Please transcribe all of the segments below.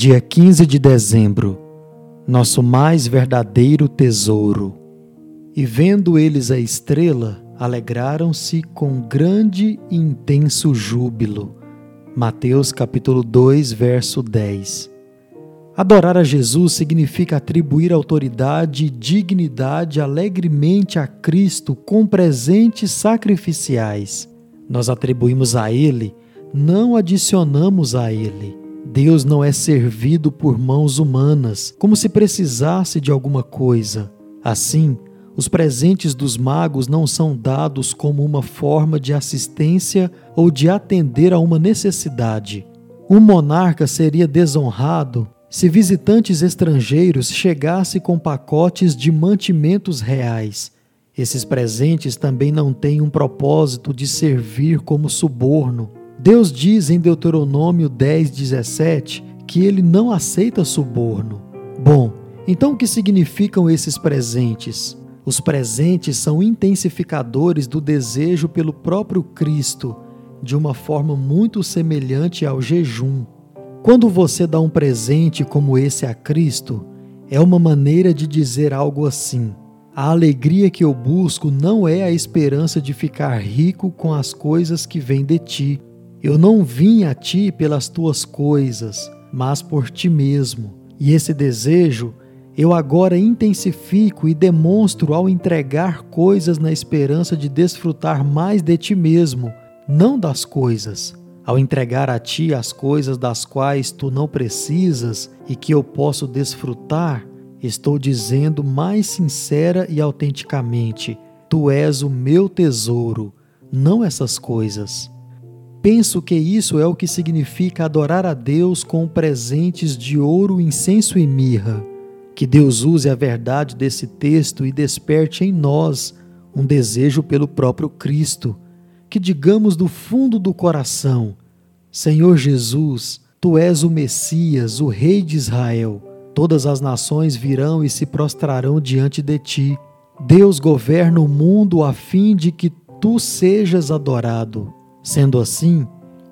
Dia 15 de dezembro, nosso mais verdadeiro tesouro. E vendo eles a estrela, alegraram-se com grande e intenso júbilo. Mateus capítulo 2, verso 10. Adorar a Jesus significa atribuir autoridade e dignidade alegremente a Cristo com presentes sacrificiais. Nós atribuímos a Ele, não adicionamos a Ele. Deus não é servido por mãos humanas, como se precisasse de alguma coisa. Assim, os presentes dos magos não são dados como uma forma de assistência ou de atender a uma necessidade. Um monarca seria desonrado se visitantes estrangeiros chegassem com pacotes de mantimentos reais. Esses presentes também não têm um propósito de servir como suborno, Deus diz em Deuteronômio 10, 17 que ele não aceita suborno. Bom, então o que significam esses presentes? Os presentes são intensificadores do desejo pelo próprio Cristo, de uma forma muito semelhante ao jejum. Quando você dá um presente como esse a Cristo, é uma maneira de dizer algo assim: a alegria que eu busco não é a esperança de ficar rico com as coisas que vêm de ti, eu não vim a ti pelas tuas coisas, mas por ti mesmo. E esse desejo eu agora intensifico e demonstro ao entregar coisas na esperança de desfrutar mais de ti mesmo, não das coisas. Ao entregar a ti as coisas das quais tu não precisas e que eu posso desfrutar, estou dizendo mais sincera e autenticamente: Tu és o meu tesouro, não essas coisas. Penso que isso é o que significa adorar a Deus com presentes de ouro, incenso e mirra. Que Deus use a verdade desse texto e desperte em nós um desejo pelo próprio Cristo. Que digamos do fundo do coração: Senhor Jesus, Tu és o Messias, o Rei de Israel. Todas as nações virão e se prostrarão diante de Ti. Deus governa o mundo a fim de que Tu sejas adorado. Sendo assim,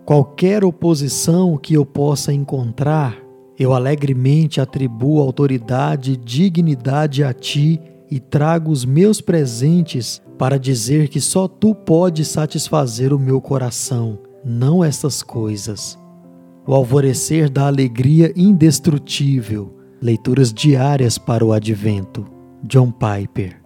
qualquer oposição que eu possa encontrar, eu alegremente atribuo autoridade e dignidade a ti e trago os meus presentes para dizer que só tu podes satisfazer o meu coração, não essas coisas. O alvorecer da alegria indestrutível. Leituras diárias para o advento. John Piper